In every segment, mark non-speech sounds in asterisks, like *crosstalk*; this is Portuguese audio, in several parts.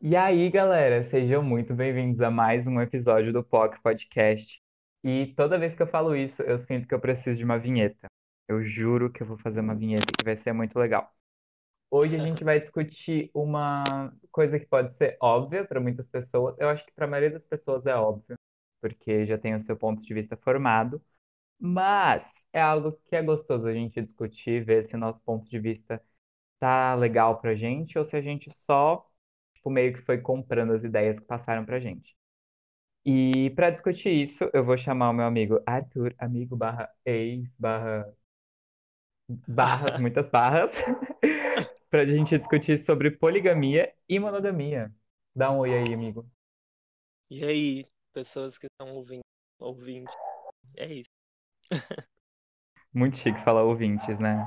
E aí, galera, sejam muito bem-vindos a mais um episódio do POC Podcast. E toda vez que eu falo isso, eu sinto que eu preciso de uma vinheta. Eu juro que eu vou fazer uma vinheta que vai ser muito legal. Hoje a gente vai discutir uma coisa que pode ser óbvia para muitas pessoas. Eu acho que para a maioria das pessoas é óbvio, porque já tem o seu ponto de vista formado. Mas é algo que é gostoso a gente discutir, ver se o nosso ponto de vista tá legal pra gente ou se a gente só tipo, meio que foi comprando as ideias que passaram pra gente. E para discutir isso, eu vou chamar o meu amigo Arthur, amigo barra ex, barra barras, *laughs* muitas barras, *laughs* pra gente discutir sobre poligamia e monogamia. Dá um oi aí, amigo. E aí, pessoas que estão ouvindo, ouvintes, é isso. Muito chique falar ouvintes, né?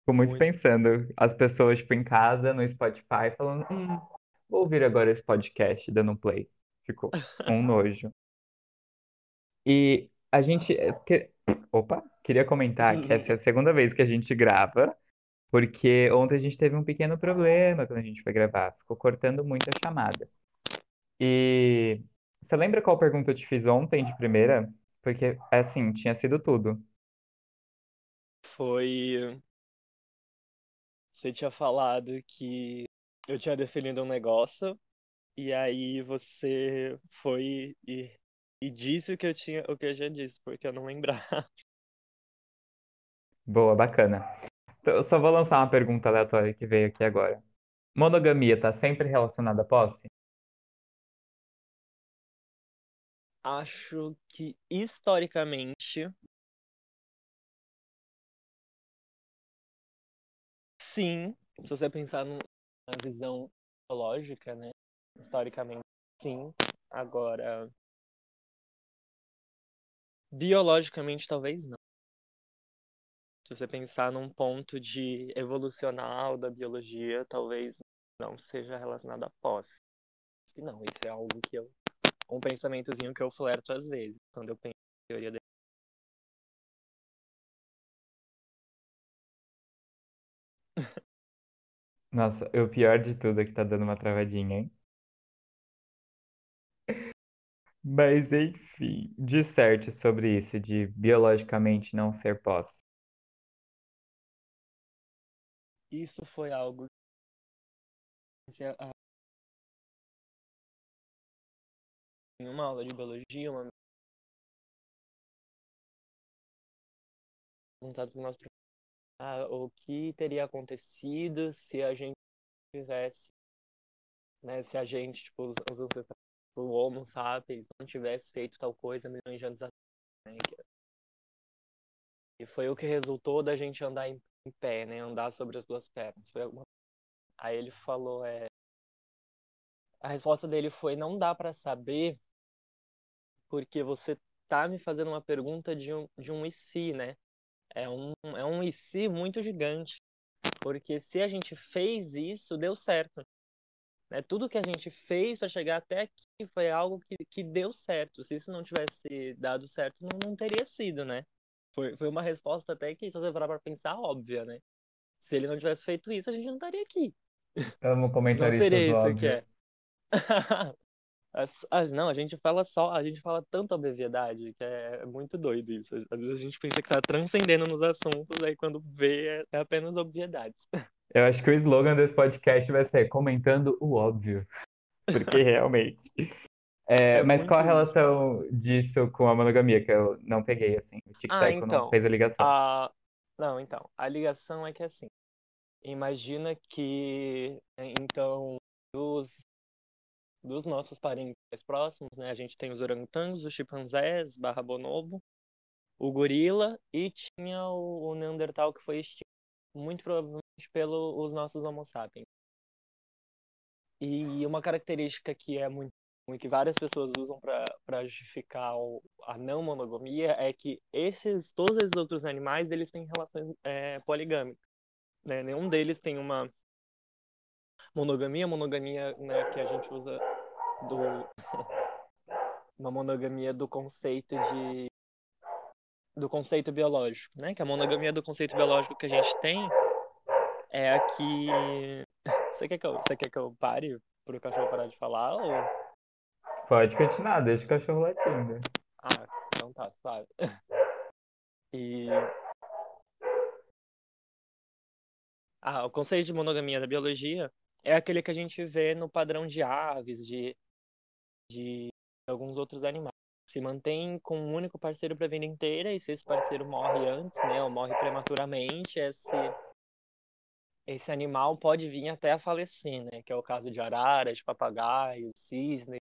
Fico muito Muito. pensando, as pessoas, tipo, em casa, no Spotify, falando, hum, vou ouvir agora esse podcast, dando um play. Ficou um *laughs* nojo. E a gente, é, que- opa, queria comentar que essa é a segunda vez que a gente grava, porque ontem a gente teve um pequeno problema quando a gente foi gravar, ficou cortando muito a chamada. E você lembra qual pergunta eu te fiz ontem de primeira? Porque, assim, tinha sido tudo. Foi. Você tinha falado que eu tinha definido um negócio, e aí você foi e, e disse o que eu tinha, o que eu já disse, porque eu não lembrava. *laughs* Boa, bacana. Então, eu só vou lançar uma pergunta aleatória que veio aqui agora. Monogamia está sempre relacionada à posse? Acho que historicamente, sim, se você pensar num- na visão biológica, né? Historicamente, sim. Agora, biologicamente, talvez não. Se você pensar num ponto de evolucional da biologia, talvez não seja relacionado à posse. Não, isso é algo que eu. Um pensamentozinho que eu flerto às vezes, quando eu penso em teoria da. Nossa, o pior de tudo é que tá dando uma travadinha, hein? Mas enfim, disserte sobre isso de biologicamente não ser posse. Isso foi algo em uma aula de biologia, uma perguntado o nosso professor ah, o que teria acontecido se a gente tivesse, né, se a gente, tipo, os, ancestrais, o Homo sapiens, não tivesse feito tal coisa milhões de anos atrás, né? E foi o que resultou da gente andar em, em pé, né? Andar sobre as duas pernas. Alguma... Aí ele falou, é... A resposta dele foi, não dá para saber porque você tá me fazendo uma pergunta de um, de um e se, né? É um, é um e se muito gigante. Porque se a gente fez isso, deu certo. Né? Tudo que a gente fez para chegar até aqui foi algo que, que deu certo. Se isso não tivesse dado certo, não, não teria sido, né? Foi, foi uma resposta até que, se você parar pra pensar, óbvia, né? Se ele não tivesse feito isso, a gente não estaria aqui. Amo Não comentaristas seria isso que é. *laughs* As- não, a gente fala só, a gente fala tanta obviedade que é muito doido isso. Às vezes a gente pensa que tá transcendendo nos assuntos, aí quando vê é, é apenas obviedades. Eu acho que o slogan desse podcast vai ser comentando o óbvio. Porque *laughs* realmente. É, É mas qual a relação disso com a monogamia? Que eu não peguei, assim. O Ah, tic-tac não então, fez a ligação. a... Não, então, a ligação é que assim, imagina que, então, dos, dos nossos parentes mais próximos, né, a gente tem os orangotangos, os chimpanzés, barra bonobo, o gorila e tinha o, o Neandertal que foi extinto, muito provavelmente pelos nossos Homo sapiens. E uma característica que é muito que várias pessoas usam para justificar a não monogamia é que esses todos esses outros animais eles têm relações é, poligâmicas, né? Nenhum deles tem uma monogamia, monogamia né, que a gente usa do *laughs* uma monogamia do conceito de do conceito biológico, né? Que a monogamia do conceito biológico que a gente tem é a que *laughs* você quer que eu, você quer que eu pare pro cachorro parar de falar ou. Pode continuar, deixa o cachorro latindo. Ah, então tá, sabe. *laughs* E. Ah, o conceito de monogamia da biologia é aquele que a gente vê no padrão de aves, de, de alguns outros animais. Se mantém com um único parceiro para a vida inteira e se esse parceiro morre antes, né, ou morre prematuramente, esse, esse animal pode vir até a falecer, né, que é o caso de araras, de papagaios, cisnes.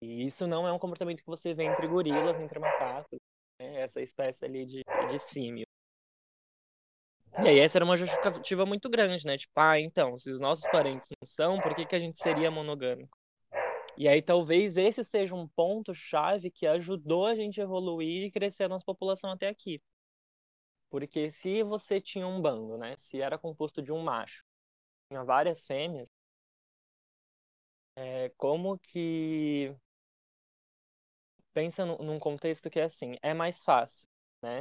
E isso não é um comportamento que você vê entre gorilas, entre macacos, né, essa espécie ali de, de símio. E aí essa era uma justificativa muito grande, né? Tipo, ah, então, se os nossos parentes não são, por que, que a gente seria monogâmico? E aí talvez esse seja um ponto-chave que ajudou a gente a evoluir e crescer a nossa população até aqui. Porque se você tinha um bando, né? Se era composto de um macho, tinha várias fêmeas, é, como que pensa num contexto que é assim, é mais fácil, né?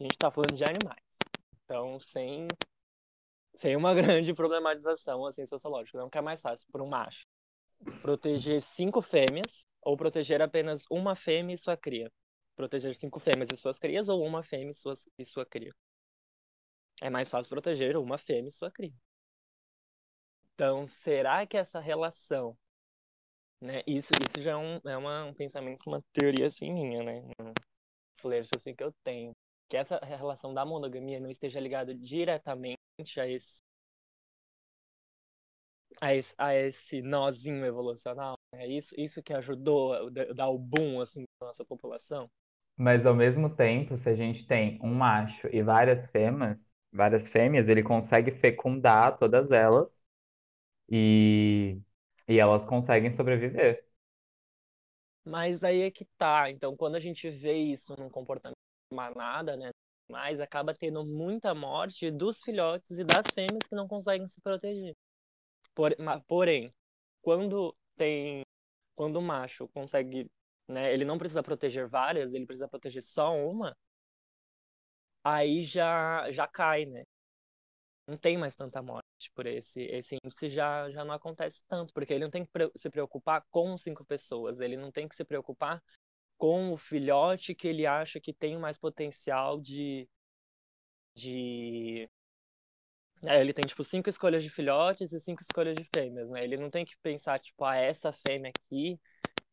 A gente está falando de animais. Então, sem, sem uma *laughs* grande problematização assim, sociológica. Não que é mais fácil para um macho proteger cinco fêmeas ou proteger apenas uma fêmea e sua cria. Proteger cinco fêmeas e suas crias ou uma fêmea e, suas, e sua cria. É mais fácil proteger uma fêmea e sua cria. Então, será que essa relação, né? Isso, isso já é um, é uma, um pensamento, uma teoria assim minha, né? Um flerte assim que eu tenho que essa relação da monogamia não esteja ligada diretamente a esse, a esse, a esse nozinho evolucional. É isso, isso que ajudou a dar o boom assim, na nossa população. Mas ao mesmo tempo, se a gente tem um macho e várias fêmeas, várias fêmeas, ele consegue fecundar todas elas e, e elas conseguem sobreviver. Mas aí é que tá. Então, quando a gente vê isso num comportamento manada, né? Mas acaba tendo muita morte dos filhotes e das fêmeas que não conseguem se proteger. Por, porém, quando tem, quando o macho consegue, né? Ele não precisa proteger várias, ele precisa proteger só uma. Aí já já cai, né? Não tem mais tanta morte por esse esse índice já já não acontece tanto, porque ele não tem que se preocupar com cinco pessoas, ele não tem que se preocupar com o filhote que ele acha que tem mais potencial de. de... É, ele tem, tipo, cinco escolhas de filhotes e cinco escolhas de fêmeas, né? Ele não tem que pensar, tipo, ah, essa fêmea aqui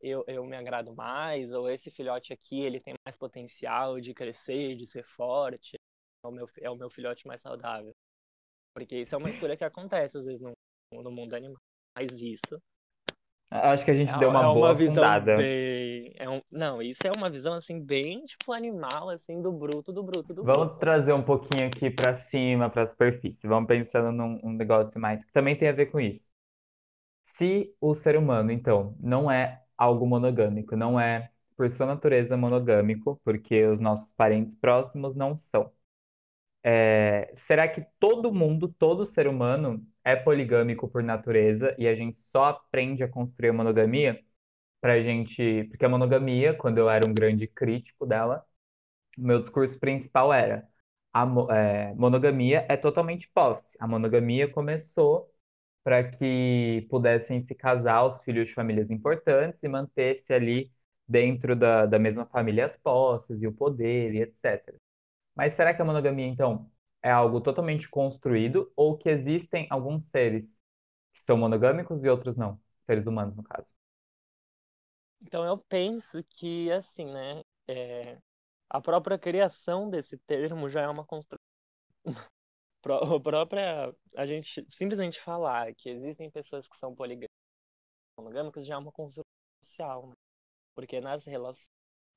eu, eu me agrado mais, ou esse filhote aqui ele tem mais potencial de crescer, de ser forte, é o meu, é o meu filhote mais saudável. Porque isso é uma escolha que acontece, às vezes, no, no mundo animal. Mas isso Acho que a gente é, deu uma, é boa uma visão bem. É um... Não, isso é uma visão assim, bem tipo animal, assim, do bruto, do bruto, do Vamos bruto. trazer um pouquinho aqui para cima, para a superfície. Vamos pensando num um negócio mais que também tem a ver com isso. Se o ser humano, então, não é algo monogâmico, não é por sua natureza monogâmico, porque os nossos parentes próximos não são. É, será que todo mundo, todo ser humano é poligâmico por natureza e a gente só aprende a construir a monogamia pra gente, porque a monogamia, quando eu era um grande crítico dela, meu discurso principal era a é, monogamia é totalmente posse. A monogamia começou para que pudessem se casar os filhos de famílias importantes e manter-se ali dentro da, da mesma família as posses e o poder e etc. Mas será que a monogamia, então, é algo totalmente construído ou que existem alguns seres que são monogâmicos e outros não? Seres humanos, no caso. Então eu penso que, assim, né, é... a própria criação desse termo já é uma construção. *laughs* a própria, a gente simplesmente falar que existem pessoas que são poligâmicas já é uma construção social, né? Porque nas relações,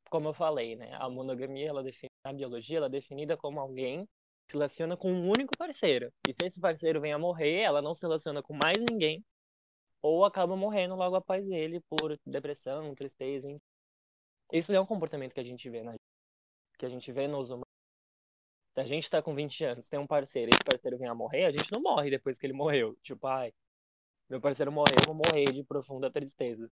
como eu falei, né, a monogamia, ela define, na biologia, ela é definida como alguém se relaciona com um único parceiro. E se esse parceiro vem a morrer, ela não se relaciona com mais ninguém, ou acaba morrendo logo após ele por depressão, tristeza, enfim. Isso é um comportamento que a gente vê, né? Que a gente vê nos humanos. Se a gente tá com 20 anos, tem um parceiro, esse parceiro vem a morrer, a gente não morre depois que ele morreu. Tipo, ai, meu parceiro morreu, eu vou morrer de profunda tristeza.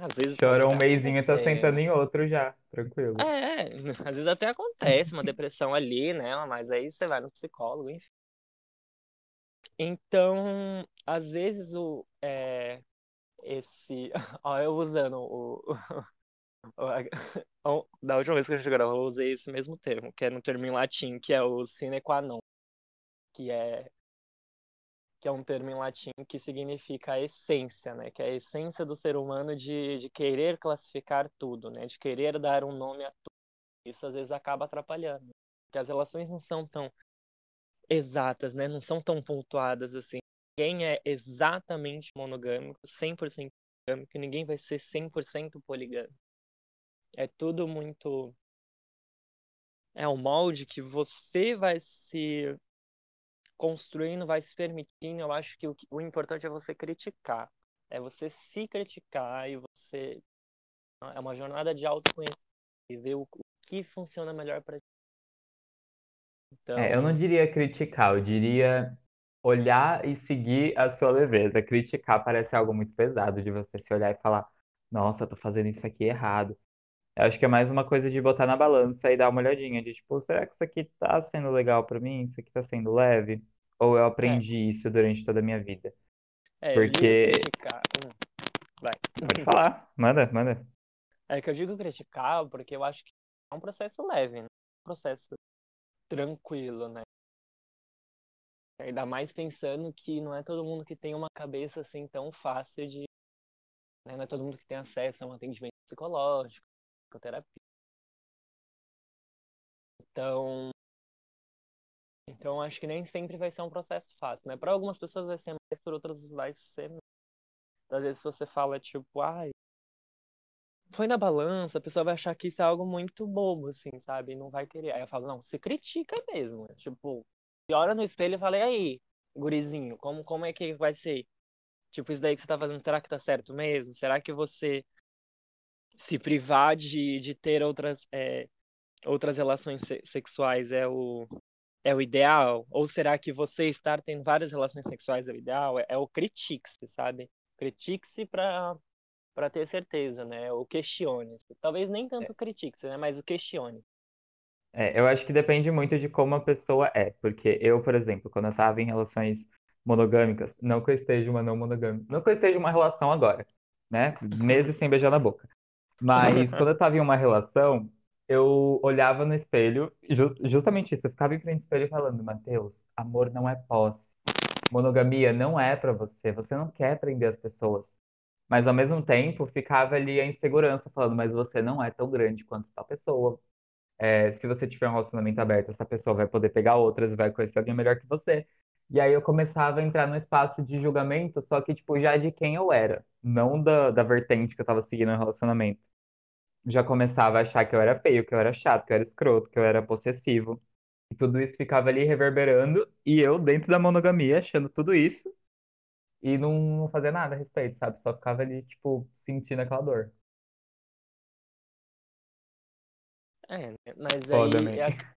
Às vezes Chora um mêsinho e tá sentando em outro já, tranquilo. É, *laughs* às vezes até acontece uma depressão ali, né? Mas aí você vai no psicólogo, enfim. Então, às vezes o é, esse, *laughs* ó, eu usando o, *laughs* *laughs* o, da última vez que a gente gravou, eu usei esse mesmo termo, que é no termo em latim, que é o sine qua non, que é que é um termo em latim que significa a essência, né? Que é a essência do ser humano de, de querer classificar tudo, né? De querer dar um nome a tudo. Isso às vezes acaba atrapalhando, porque as relações não são tão exatas, né? Não são tão pontuadas assim. Ninguém é exatamente monogâmico, 100% monogâmico, ninguém vai ser 100% poligâmico. É tudo muito é um molde que você vai se construindo, vai se permitindo. Eu acho que o, o importante é você criticar. É você se criticar e você. É uma jornada de autoconhecimento e ver o, o que funciona melhor para. Então... É, eu não diria criticar, eu diria olhar e seguir a sua leveza. Criticar parece algo muito pesado de você se olhar e falar: nossa, tô fazendo isso aqui errado. Eu acho que é mais uma coisa de botar na balança e dar uma olhadinha de tipo, será que isso aqui tá sendo legal para mim? Isso aqui tá sendo leve? Ou eu aprendi é. isso durante toda a minha vida? É, Porque. criticar. Hum. Vai. Pode falar, manda, manda. É que eu digo criticar porque eu acho que é um processo leve, né? Um processo tranquilo, né? Ainda mais pensando que não é todo mundo que tem uma cabeça assim tão fácil de. Né? Não é todo mundo que tem acesso a um atendimento psicológico psicoterapia. Então, então acho que nem sempre vai ser um processo fácil, né? Para algumas pessoas vai ser mais, para outras vai ser menos. Às vezes você fala tipo, ai, põe na balança, a pessoa vai achar que isso é algo muito bobo, assim, sabe? Não vai querer. Aí eu falo, não, se critica mesmo. Tipo, se olha no espelho e fala, e aí, gurizinho, como, como é que vai ser? Tipo, isso daí que você tá fazendo, será que tá certo mesmo? Será que você se privar de, de ter outras, é, outras relações sexuais é o, é o ideal? Ou será que você estar tendo várias relações sexuais é o ideal? É, é o critique-se, sabe? Critique-se para para ter certeza, né? O questione. Talvez nem tanto é. critique-se, né? Mas o questione. É, eu acho que depende muito de como a pessoa é. Porque eu, por exemplo, quando eu estava em relações monogâmicas, não que eu esteja uma não monogâmica, não que eu esteja uma relação agora, né? Meses sem beijar na boca. Mas quando eu tava em uma relação, eu olhava no espelho, just, justamente isso, eu ficava em frente ao espelho falando, Matheus, amor não é posse. Monogamia não é para você, você não quer prender as pessoas. Mas ao mesmo tempo ficava ali a insegurança, falando, mas você não é tão grande quanto tal pessoa. É, se você tiver um relacionamento aberto, essa pessoa vai poder pegar outras, vai conhecer alguém melhor que você. E aí eu começava a entrar no espaço de julgamento, só que, tipo, já de quem eu era, não da, da vertente que eu tava seguindo no relacionamento já começava a achar que eu era feio, que eu era chato, que eu era escroto, que eu era possessivo. E tudo isso ficava ali reverberando, e eu, dentro da monogamia, achando tudo isso, e não, não fazia nada a respeito, sabe? Só ficava ali, tipo, sentindo aquela dor. É, né? mas Foda, aí. man. É...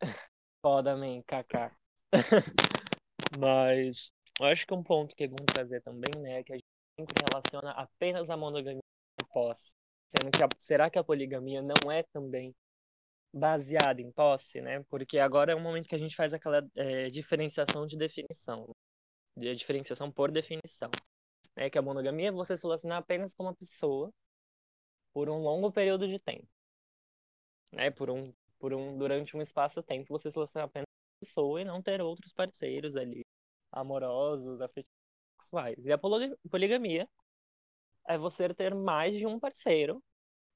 *laughs* Foda, man, kaká. *laughs* mas eu acho que um ponto que é bom trazer também, né, é que a gente sempre relaciona apenas a monogamia com posse. Sendo que a, será que a poligamia não é também baseada em posse, né? Porque agora é o momento que a gente faz aquela é, diferenciação de definição, de diferenciação por definição, né? Que a monogamia é você se relacionar apenas com uma pessoa por um longo período de tempo, né? Por um, por um durante um espaço-tempo você se relacionar apenas com uma pessoa e não ter outros parceiros ali amorosos, afetivos, sexuais. E a poligamia é você ter mais de um parceiro,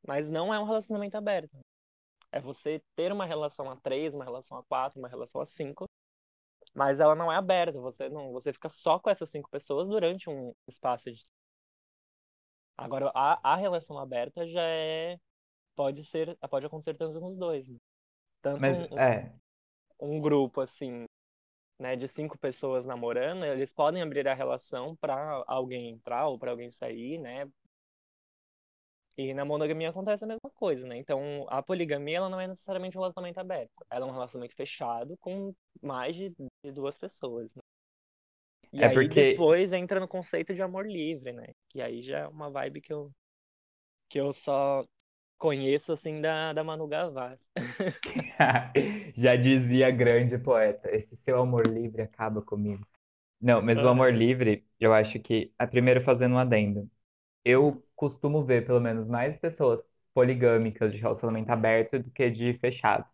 mas não é um relacionamento aberto. É você ter uma relação a três, uma relação a quatro, uma relação a cinco, mas ela não é aberta. Você não, você fica só com essas cinco pessoas durante um espaço de. Agora a, a relação aberta já é pode ser pode acontecer tanto nos dois. Né? Tanto mas, um, é. um grupo assim né, de cinco pessoas namorando, eles podem abrir a relação para alguém entrar ou para alguém sair, né? E na monogamia acontece a mesma coisa, né? Então, a poligamia ela não é necessariamente um relacionamento aberto. Ela é um relacionamento fechado com mais de, duas pessoas. Né? E é aí porque... depois entra no conceito de amor livre, né? Que aí já é uma vibe que eu que eu só conheço assim da, da Manu Gavassi. *laughs* Já dizia grande poeta, esse seu amor livre acaba comigo. Não, mas o amor livre, eu acho que, a primeiro fazendo um adendo, eu costumo ver pelo menos mais pessoas poligâmicas de relacionamento aberto do que de fechado.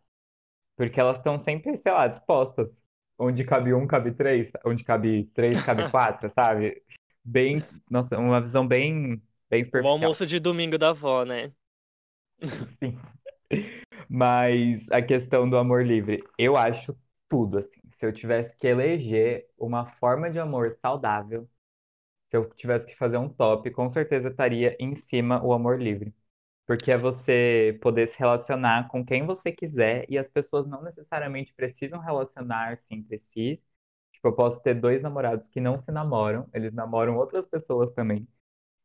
Porque elas estão sempre, sei lá, dispostas. Onde cabe um, cabe três. Onde cabe três, cabe *laughs* quatro, sabe? Bem, nossa, uma visão bem, bem O superficial. almoço de domingo da avó, né? Sim. Mas a questão do amor livre, eu acho tudo assim. Se eu tivesse que eleger uma forma de amor saudável, se eu tivesse que fazer um top, com certeza estaria em cima o amor livre. Porque é você poder se relacionar com quem você quiser e as pessoas não necessariamente precisam relacionar-se entre si. Tipo, eu posso ter dois namorados que não se namoram, eles namoram outras pessoas também.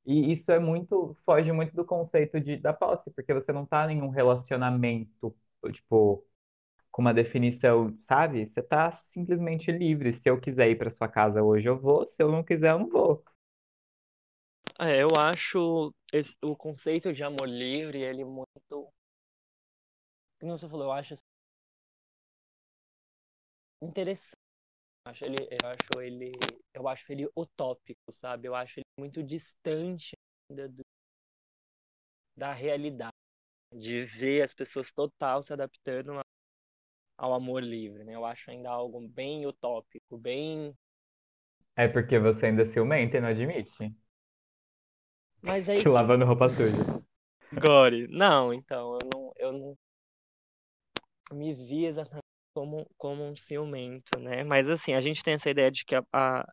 E isso é muito, foge muito do conceito de, da posse, porque você não tá em um relacionamento, tipo, com uma definição, sabe? Você tá simplesmente livre. Se eu quiser ir para sua casa hoje, eu vou. Se eu não quiser, eu não vou. É, eu acho esse- o conceito de amor livre, ele muito. Como você falou, eu acho interessante. Eu acho ele, eu acho ele, eu acho ele utópico, sabe? Eu acho ele muito distante do- da realidade, de ver as pessoas total se adaptando ao amor livre, né? Eu acho ainda algo bem utópico, bem. É porque você ainda é ciumenta e não admite Mas aí que *laughs* lavando roupa suja. Gore. Não, então, eu não, eu não me vi exatamente como, como um ciumento, né? Mas assim, a gente tem essa ideia de que a, a-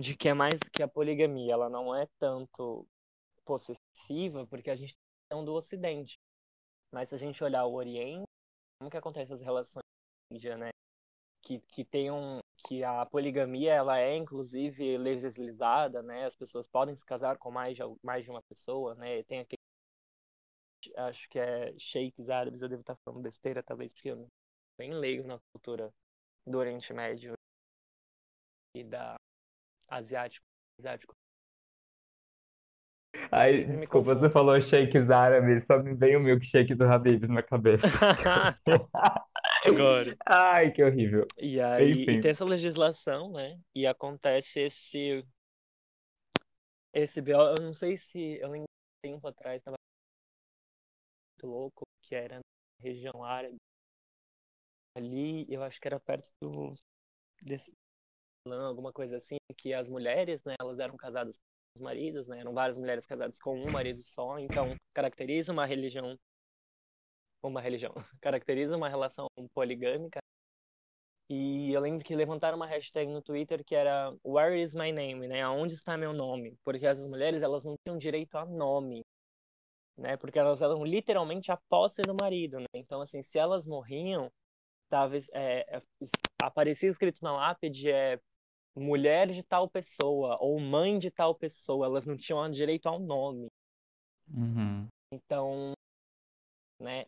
de que é mais que a poligamia, ela não é tanto possessiva, porque a gente tem um do Ocidente. Mas se a gente olhar o Oriente, como que acontecem as relações na Índia, né? Que, que tem um que a poligamia ela é inclusive legislada, né? As pessoas podem se casar com mais de, mais de uma pessoa, né? Tem aquele acho que é sheiks árabes, eu devo estar falando besteira talvez, porque eu não bem leigo na cultura do Oriente Médio e da asiático, asiático. Ai, desculpa, você falou shakes árabes, só me veio o milkshake do Habib's na cabeça. *laughs* Agora. *laughs* Ai, que horrível. E aí, e tem essa legislação, né? E acontece esse esse BO, eu não sei se eu lembro um tempo atrás tava muito louco, que era na região árabe. Ali, eu acho que era perto do desse alguma coisa assim, que as mulheres, né, elas eram casadas com os maridos, né? Eram várias mulheres casadas com um marido só, então caracteriza uma religião uma religião, *laughs* caracteriza uma relação poligâmica. E eu lembro que levantaram uma hashtag no Twitter que era Where is my name, né? Aonde está meu nome? Porque essas mulheres, elas não tinham direito a nome, né? Porque elas eram literalmente a posse do marido, né? Então, assim, se elas morriam, tava, é, é, aparecia escrito na lápide é mulher de tal pessoa ou mãe de tal pessoa, elas não tinham direito ao nome. Uhum. Então, né,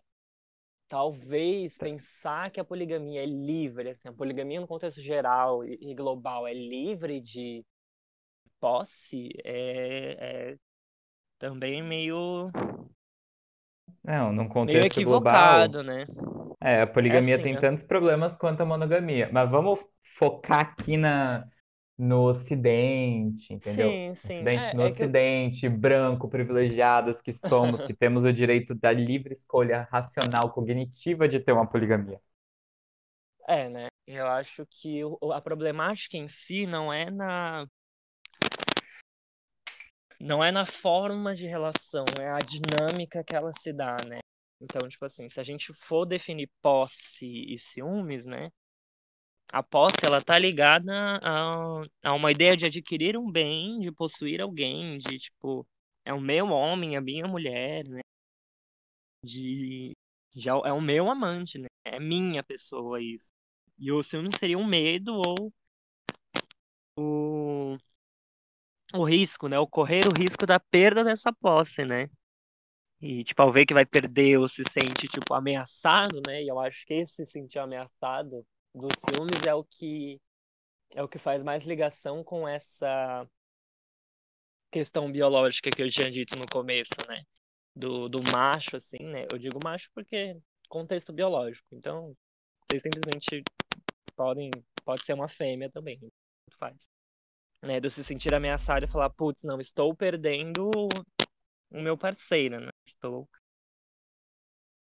talvez pensar que a poligamia é livre, assim, a poligamia no contexto geral e, global é livre de posse, é, é também meio, Não, num meio contexto global, equivocado, né? é, a É poligamia assim, tem né? tantos problemas quanto a monogamia. Mas vamos focar aqui na, no Ocidente, entendeu? Sim, sim. Ocidente, no É, é que eu... Ocidente, branco, privilegiadas que somos, que temos o direito da livre escolha racional, cognitiva de ter uma poligamia. É, né? Eu acho que a problemática em si não é na não é na forma de relação, é a dinâmica que ela se dá, né? Então, tipo assim, se a gente for definir posse e ciúmes, né? A posse, ela tá ligada a, a uma ideia de adquirir um bem, de possuir alguém, de, tipo, é o meu homem, a minha mulher, né? De, já é o meu amante, né? É minha pessoa isso. E o ciúme seria um medo ou o, o risco, né? O correr o risco da perda dessa posse, né? E, tipo, ao ver que vai perder ou se sente, tipo, ameaçado, né? E eu acho que esse se sentir ameaçado dos ciúmes é o que é o que faz mais ligação com essa questão biológica que eu tinha dito no começo, né? Do, do macho, assim, né? Eu digo macho porque contexto biológico. Então, vocês simplesmente podem, pode ser uma fêmea também. Tanto faz. né? Do se sentir ameaçado e falar, putz, não, estou perdendo o meu parceiro, né? Estou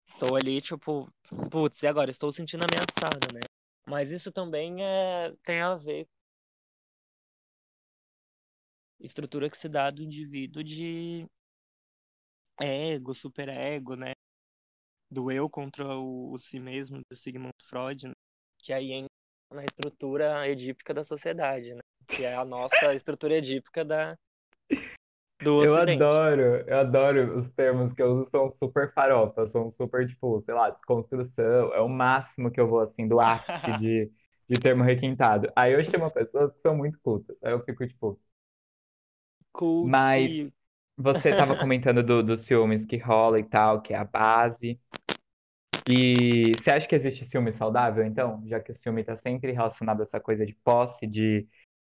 estou ali, tipo, putz, e agora? Estou sentindo ameaçada, né? Mas isso também é, tem a ver estrutura que se dá do indivíduo de ego, superego, né? Do eu contra o, o si mesmo, do Sigmund Freud, né? que aí entra na estrutura edípica da sociedade, né? Que é a nossa estrutura edípica da, do Eu Ocidente. adoro, eu adoro os termos que eu uso, são super farofa, são super, tipo, sei lá, desconstrução, é o máximo que eu vou, assim, do ápice *laughs* de, de termo requintado. Aí eu chamo pessoas que são muito cultas, aí eu fico, tipo, Cult. mas você tava *laughs* comentando do, dos ciúmes que rola e tal, que é a base, e você acha que existe ciúme saudável, então? Já que o ciúme tá sempre relacionado a essa coisa de posse, de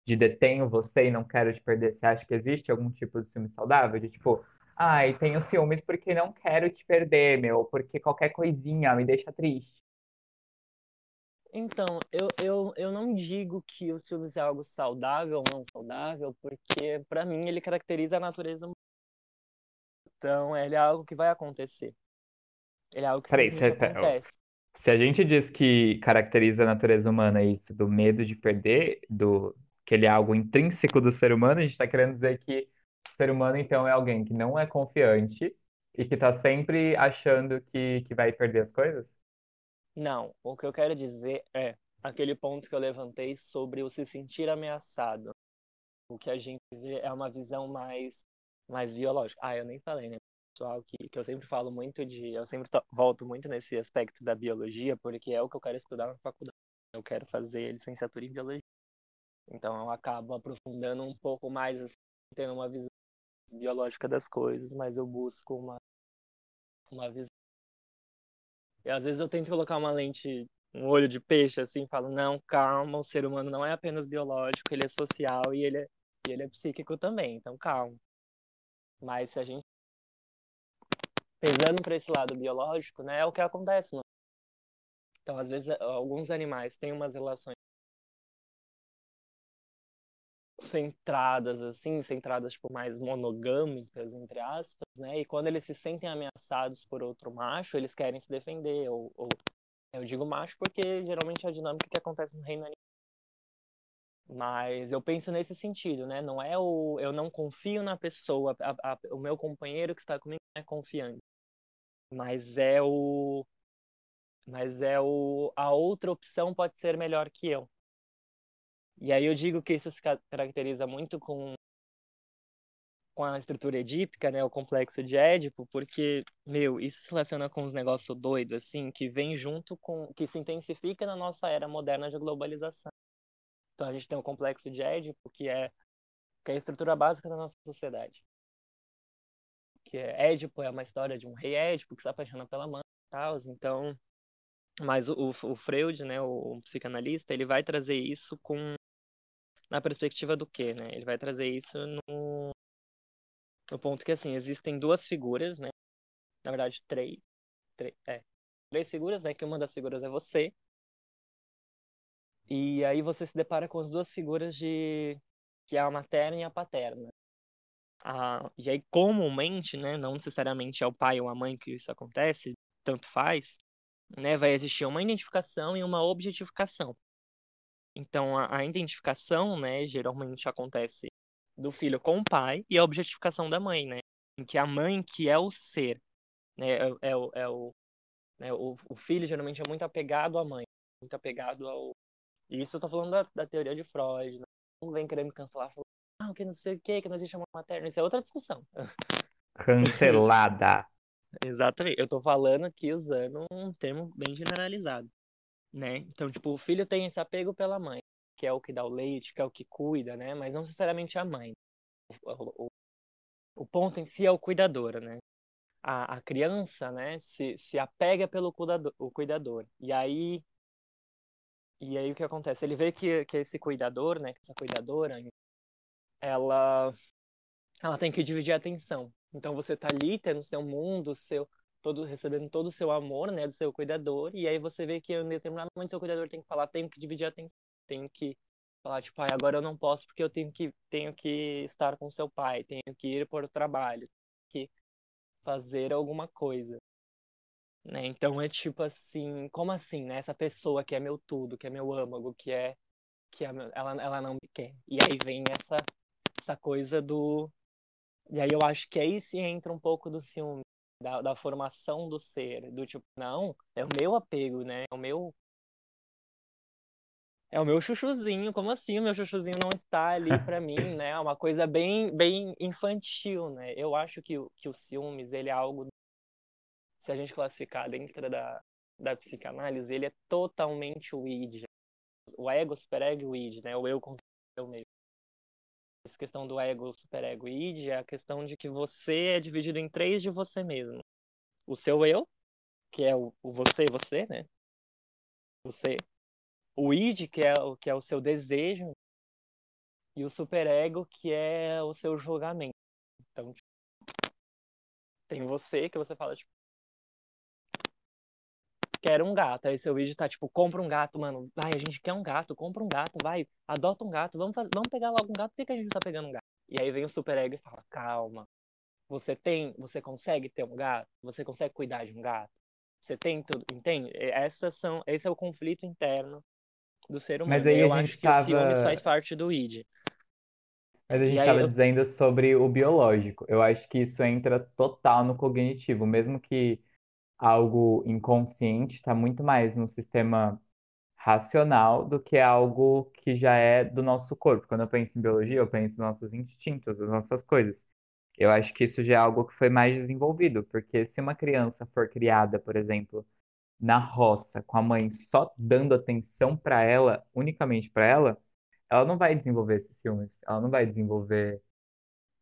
de detenho você e não quero te perder, você acha que existe algum tipo de ciúme saudável? De tipo, ai, tenho ciúmes porque não quero te perder, meu, porque qualquer coisinha me deixa triste. Então, eu, eu, eu não digo que o ciúmes é algo saudável ou não saudável, porque para mim ele caracteriza a natureza humana. Então, ele é algo que vai acontecer. Ele é algo que Peraí, você, acontece. se a gente diz que caracteriza a natureza humana isso, do medo de perder, do que ele é algo intrínseco do ser humano, a gente está querendo dizer que o ser humano, então, é alguém que não é confiante e que está sempre achando que, que vai perder as coisas? Não, o que eu quero dizer é aquele ponto que eu levantei sobre o se sentir ameaçado. O que a gente vê é uma visão mais, mais biológica. Ah, eu nem falei, né? Pessoal, que, que eu sempre falo muito de. Eu sempre to- volto muito nesse aspecto da biologia, porque é o que eu quero estudar na faculdade. Eu quero fazer licenciatura em biologia. Então eu acabo aprofundando um pouco mais, assim, tendo uma visão biológica das coisas, mas eu busco uma, uma visão. E às vezes eu tento colocar uma lente, um olho de peixe, assim, falo, não, calma, o ser humano não é apenas biológico, ele é social e ele é, e ele é psíquico também, então calma. Mas se a gente pesando para esse lado biológico, né, é o que acontece. Então, às vezes, alguns animais têm umas relações centradas, assim, centradas, tipo, mais monogâmicas, entre aspas, né? E quando eles se sentem ameaçados por outro macho, eles querem se defender, ou, ou... eu digo macho porque geralmente é a dinâmica que acontece no reino animal. Mas eu penso nesse sentido, né? Não é o eu não confio na pessoa, a, a, o meu companheiro que está comigo não é confiante, mas é o mas é o a outra opção pode ser melhor que eu. E aí eu digo que isso se caracteriza muito com com a estrutura edípica, né, o complexo de Édipo, porque, meu, isso se relaciona com uns negócios doidos, assim, que vem junto com, que se intensifica na nossa era moderna de globalização. Então a gente tem o complexo de Édipo, que é, que é a estrutura básica da nossa sociedade. Que é Édipo é uma história de um rei Édipo que se apaixona pela mãe e tal, então... Mas o, o Freud, né, o, o psicanalista, ele vai trazer isso com na perspectiva do quê, né? Ele vai trazer isso no, no ponto que, assim, existem duas figuras, né? Na verdade, três. três é, três figuras, né? Que uma das figuras é você. E aí você se depara com as duas figuras de... Que é a materna e a paterna. Ah, e aí, comumente, né? Não necessariamente é o pai ou a mãe que isso acontece, tanto faz, né? Vai existir uma identificação e uma objetificação. Então, a, a, identificação, né, geralmente acontece do filho com o pai e a objetificação da mãe, né? Em que a mãe, que é o ser, né, é, é, é o, né, o, o filho geralmente é muito apegado à mãe, muito apegado ao... E isso eu tô falando da, da teoria de Freud, né? Não vem querer me cancelar, falando, ah, que não sei o que, que não existe amor materno, isso é outra discussão. *laughs* Cancelada. Exatamente, eu tô falando aqui usando um termo bem generalizado né? Então, tipo, o filho tem esse apego pela mãe, que é o que dá o leite, que é o que cuida, né? Mas não necessariamente a mãe. O, o, o ponto em si é o cuidador, né? A, a criança, né, se, se apega pelo cuidador, o cuidador. E aí e aí o que acontece? Ele vê que, que esse cuidador, né, essa cuidadora, ela ela tem que dividir a atenção. Então você tá ali tendo seu mundo, seu todo recebendo todo o seu amor, né, do seu cuidador, e aí você vê que em determinado momento seu cuidador tem que falar, tem que dividir a atenção, tem que Falar, tipo, ah, agora eu não posso porque eu tenho que, tenho que estar com seu pai, tenho que ir para o trabalho, que fazer alguma coisa. Né? Então é tipo assim, como assim, né? Essa pessoa que é meu tudo, que é meu âmago, que é que é, ela, ela não me quer. E aí vem essa essa coisa do e aí eu acho que aí se entra um pouco do ciúme, da, da formação do ser, do tipo, não, é o meu apego, né? É o meu é o meu chuchuzinho, como assim o meu chuchuzinho não está ali para *laughs* mim, né? É uma coisa bem, bem infantil, né? Eu acho que, que o ciúmes, ele é algo, se a gente classificar dentro da, da psicanálise, ele é totalmente o id. O ego, superego e o id, né? O eu contra o eu mesmo. Questão do ego, superego e id é a questão de que você é dividido em três de você mesmo. O seu eu, que é o, o você e você, né? Você, o id, que é, que é o seu desejo, e o superego, que é o seu julgamento. Então, tipo, tem você que você fala, tipo, quero um gato. Aí seu id tá, tipo, compra um gato, mano. Vai, a gente quer um gato, compra um gato, vai, adota um gato, vamos, vamos pegar logo um gato, por que a gente tá pegando um gato? E aí vem o superego e fala, calma, você tem, você consegue ter um gato? Você consegue cuidar de um gato? Você tem tudo, entende? Essas são, esse é o conflito interno do ser humano. Mas aí eu a acho gente que o ciúmes tava. faz parte do id. Mas a gente estava eu, dizendo sobre o biológico. Eu acho que isso entra total no cognitivo, mesmo que algo inconsciente está muito mais no sistema racional do que algo que já é do nosso corpo. Quando eu penso em biologia, eu penso nos nossos instintos, nas nossas coisas. Eu acho que isso já é algo que foi mais desenvolvido, porque se uma criança for criada, por exemplo, na roça, com a mãe só dando atenção para ela, unicamente para ela, ela não vai desenvolver esses ciúmes, ela não vai desenvolver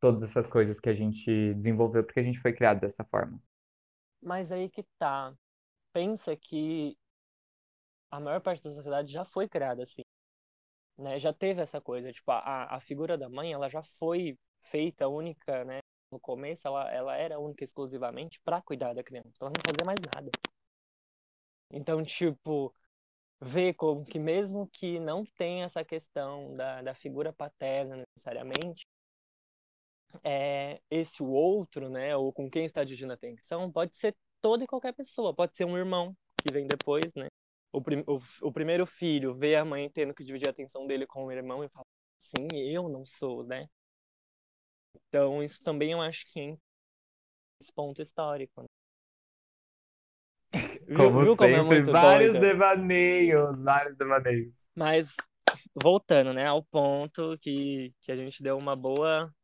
todas essas coisas que a gente desenvolveu porque a gente foi criado dessa forma. Mas aí que tá. Pensa que a maior parte da sociedade já foi criada assim, né? Já teve essa coisa, tipo, a, a figura da mãe, ela já foi feita única, né? No começo, ela, ela era única exclusivamente para cuidar da criança. Ela não fazia mais nada. Então, tipo, ver como que mesmo que não tenha essa questão da, da figura paterna necessariamente, é, esse o outro, né, ou com quem está dividindo a atenção, pode ser toda e qualquer pessoa. Pode ser um irmão que vem depois, né? O, prim, o, o primeiro filho vê a mãe tendo que dividir a atenção dele com o irmão e fala, sim, eu não sou, né? Então, isso também eu acho que entra nesse ponto histórico. Né? Viu, Como viu como é sempre, muito vários doido? devaneios, vários devaneios. Mas, voltando, né, ao ponto que, que a gente deu uma boa,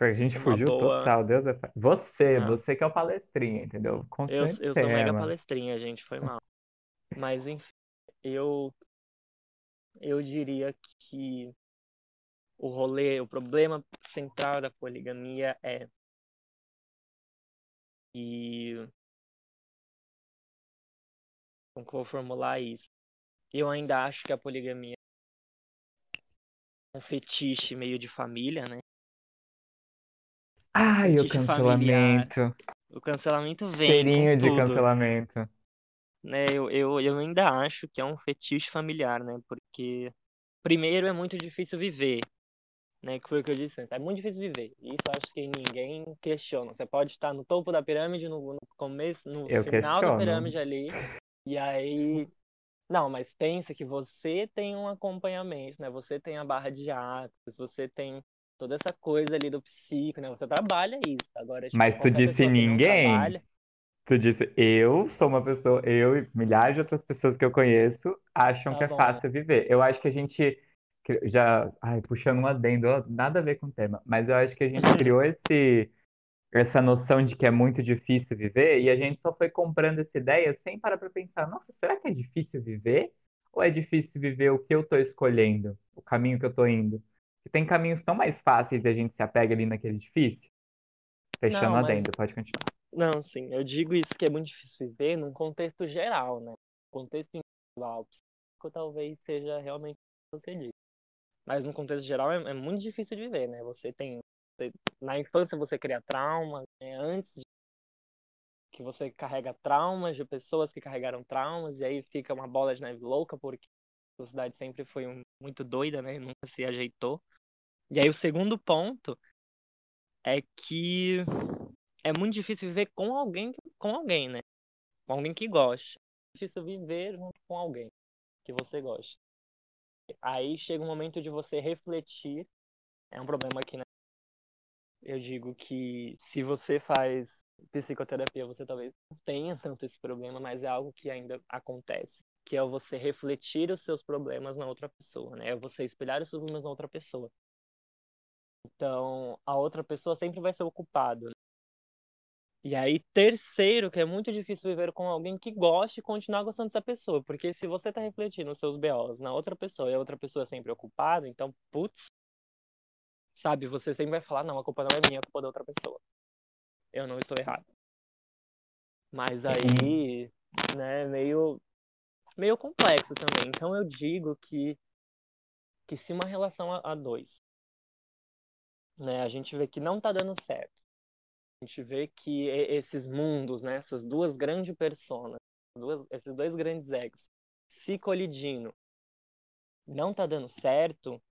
A gente uma fugiu boa... total, Deus é. Você, Não, você que é o palestrinha, entendeu? eu, Continue no eu sou mega palestrinha, gente, foi mal. Mas, enfim, eu, eu diria que o rolê, o problema central da poligamia é que, como que eu vou formular isso? Eu ainda acho que a poligamia é um fetiche meio de família, né? Ai, o Fetiche familiar. cancelamento. O cancelamento vem Cheirinho de tudo, cancelamento. né? Eu, eu, eu ainda acho que é um fetiche familiar, né? Porque, primeiro, é muito difícil viver, né? Que foi o que eu disse antes. É muito difícil viver. Isso acho que ninguém questiona. Você pode estar no topo da pirâmide, no, no começo, no Eu final da questiono. pirâmide ali, e aí. Não, mas pensa que você tem um acompanhamento, né? Você tem a barra de atos, você tem toda essa coisa ali do psico, né? Você trabalha isso. Agora, tipo, Mas tu disse que ninguém? trabalha, Tu disse, eu sou uma pessoa, eu e milhares de outras pessoas que eu conheço acham que tá é bom. fácil viver. Eu acho que a gente já, ai, puxando um adendo, nada a ver com o tema, mas eu acho que a gente criou esse, essa noção de que é muito difícil viver e a gente só foi comprando essa ideia sem parar para pensar, nossa, será que é difícil viver? Ou é difícil viver o que eu estou escolhendo, o caminho que eu estou indo? E tem caminhos tão mais fáceis e a gente se apega ali naquele difícil? Fechando Não, o mas adendo, pode continuar. Não, sim, eu digo isso que é muito difícil viver num contexto geral, né? Contexto individual, psíquico, talvez seja realmente o que você disse. Mas no contexto geral é, é muito difícil de viver, né? Você tem. você- na infância você cria traumas, né? Antes de que você carrega traumas de pessoas que carregaram traumas, e aí fica uma bola de neve louca, porque sociedade sempre foi um, muito doida, né? Nunca se ajeitou. E aí o segundo ponto é que é muito difícil viver com alguém, com alguém, né? Com alguém que gosta. É difícil viver com alguém que você gosta. Aí chega um momento de você refletir. É um problema aqui, né? Eu digo que se você faz psicoterapia, você talvez não tenha tanto esse problema, mas é algo que ainda acontece, que é você refletir os seus problemas na outra pessoa, né? É você espelhar os seus problemas na outra pessoa. Então, a outra pessoa sempre vai ser o culpado. Né? E aí, terceiro, que é muito difícil viver com alguém que goste e continuar gostando dessa pessoa. Porque se você tá refletindo os seus BOs na outra pessoa e a outra pessoa é sempre ocupada, então, putz, sabe, você sempre vai falar, não, a culpa não é minha, a culpa é da outra pessoa. Eu não estou errado. Mas aí, né, meio, meio complexo também. Então eu digo que, que se uma relação a, a dois, né, a gente vê que não tá dando certo, a gente vê que esses mundos, né, essas duas grandes personas, duas, esses dois grandes egos, se colidindo, não tá dando certo,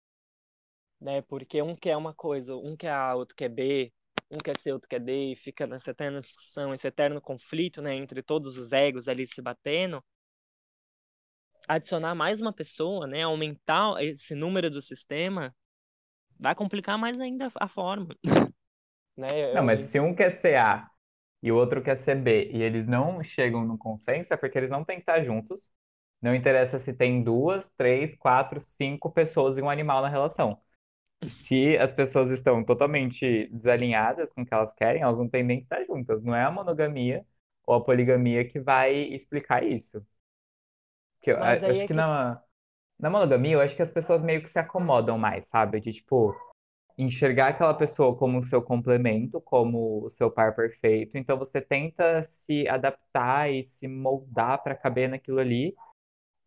né, porque um quer uma coisa, um quer A, outro quer B, um quer C, outro quer D, e fica nessa eterna discussão, esse eterno conflito, né, entre todos os egos ali se batendo, adicionar mais uma pessoa, né, aumentar esse número do sistema, vai complicar mais ainda a forma. *laughs* Né? Não, mas se um quer ser A e o outro quer ser B e eles não chegam no consenso, é porque eles não têm que estar juntos. Não interessa se tem duas, três, quatro, cinco pessoas e um animal na relação. Se as pessoas estão totalmente desalinhadas com o que elas querem, elas não têm nem que estar juntas. Não é a monogamia ou a poligamia que vai explicar isso. Porque eu, acho é que, que na, na monogamia, eu acho que as pessoas meio que se acomodam mais, sabe? De tipo, enxergar aquela pessoa como o seu complemento, como o seu par perfeito. Então você tenta se adaptar e se moldar para caber naquilo ali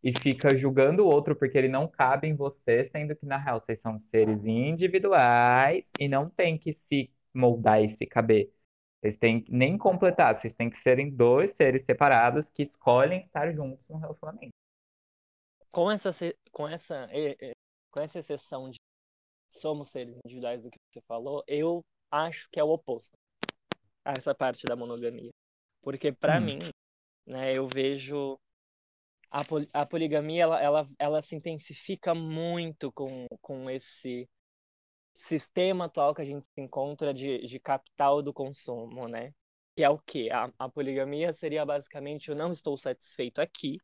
e fica julgando o outro porque ele não cabe em você, sendo que na real vocês são seres individuais e não tem que se moldar e se caber. Vocês têm que nem completar, vocês têm que serem dois seres separados que escolhem estar juntos no relacionamento. Com essa com essa com essa exceção de somos seres individuais do que você falou, eu acho que é o oposto a essa parte da monogamia. Porque para hum. mim, né, eu vejo a, pol a poligamia ela, ela, ela se intensifica muito com, com esse sistema atual que a gente se encontra de, de capital do consumo, né? Que é o quê? A, a poligamia seria basicamente eu não estou satisfeito aqui,